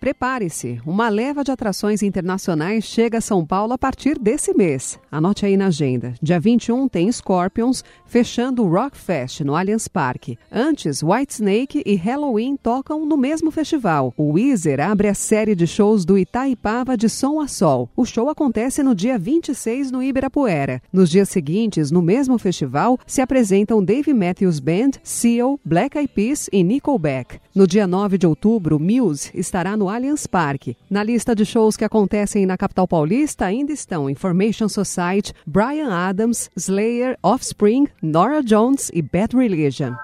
Prepare-se, uma leva de atrações internacionais chega a São Paulo a partir desse mês. Anote aí na agenda. Dia 21 tem Scorpions fechando o Rock Fest no Allianz Parque. Antes, Whitesnake e Halloween tocam no mesmo festival. O Weezer abre a série de shows do Itaipava de Som a Sol. O show acontece no dia 26 no Ibirapuera. Nos dias seguintes, no mesmo festival, se apresentam Dave Matthews Band, Seal, Black Eyed Peas e Nickelback. No dia 9 de outubro, Muse estará Allianz Parque. Na lista de shows que acontecem na capital paulista ainda estão Information Society, Brian Adams, Slayer, Offspring, Nora Jones e Bad Religion.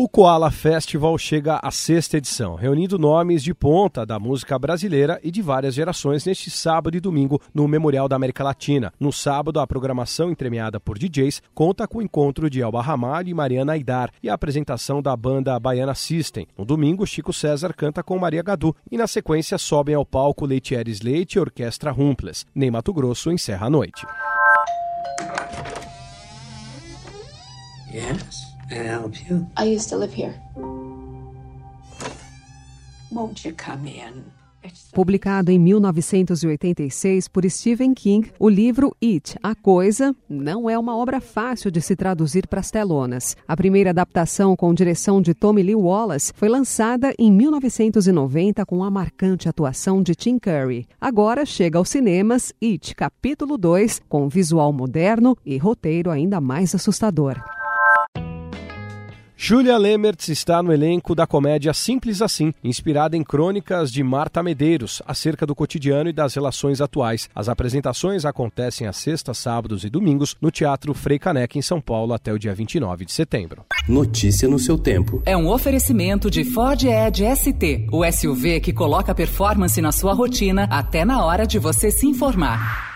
O Koala Festival chega à sexta edição, reunindo nomes de ponta da música brasileira e de várias gerações neste sábado e domingo no Memorial da América Latina. No sábado, a programação entremeada por DJs conta com o encontro de Elba Ramalho e Mariana Aidar e a apresentação da banda Baiana System. No domingo, Chico César canta com Maria Gadu e na sequência sobem ao palco Leitieres Leite e Orquestra Rumples. Nem Mato Grosso encerra a noite. Yes. Can I help you? I used to live here. Won't you come in? Publicado em 1986 por Stephen King, o livro It, A Coisa, não é uma obra fácil de se traduzir para as telonas. A primeira adaptação com direção de Tommy Lee Wallace foi lançada em 1990 com a marcante atuação de Tim Curry. Agora chega aos cinemas It, capítulo 2, com visual moderno e roteiro ainda mais assustador. Julia Lemertz está no elenco da comédia Simples Assim, inspirada em crônicas de Marta Medeiros acerca do cotidiano e das relações atuais. As apresentações acontecem às sextas, sábados e domingos no Teatro Frei Caneca, em São Paulo, até o dia 29 de setembro. Notícia no seu tempo. É um oferecimento de Ford Edge ST, o SUV que coloca performance na sua rotina até na hora de você se informar.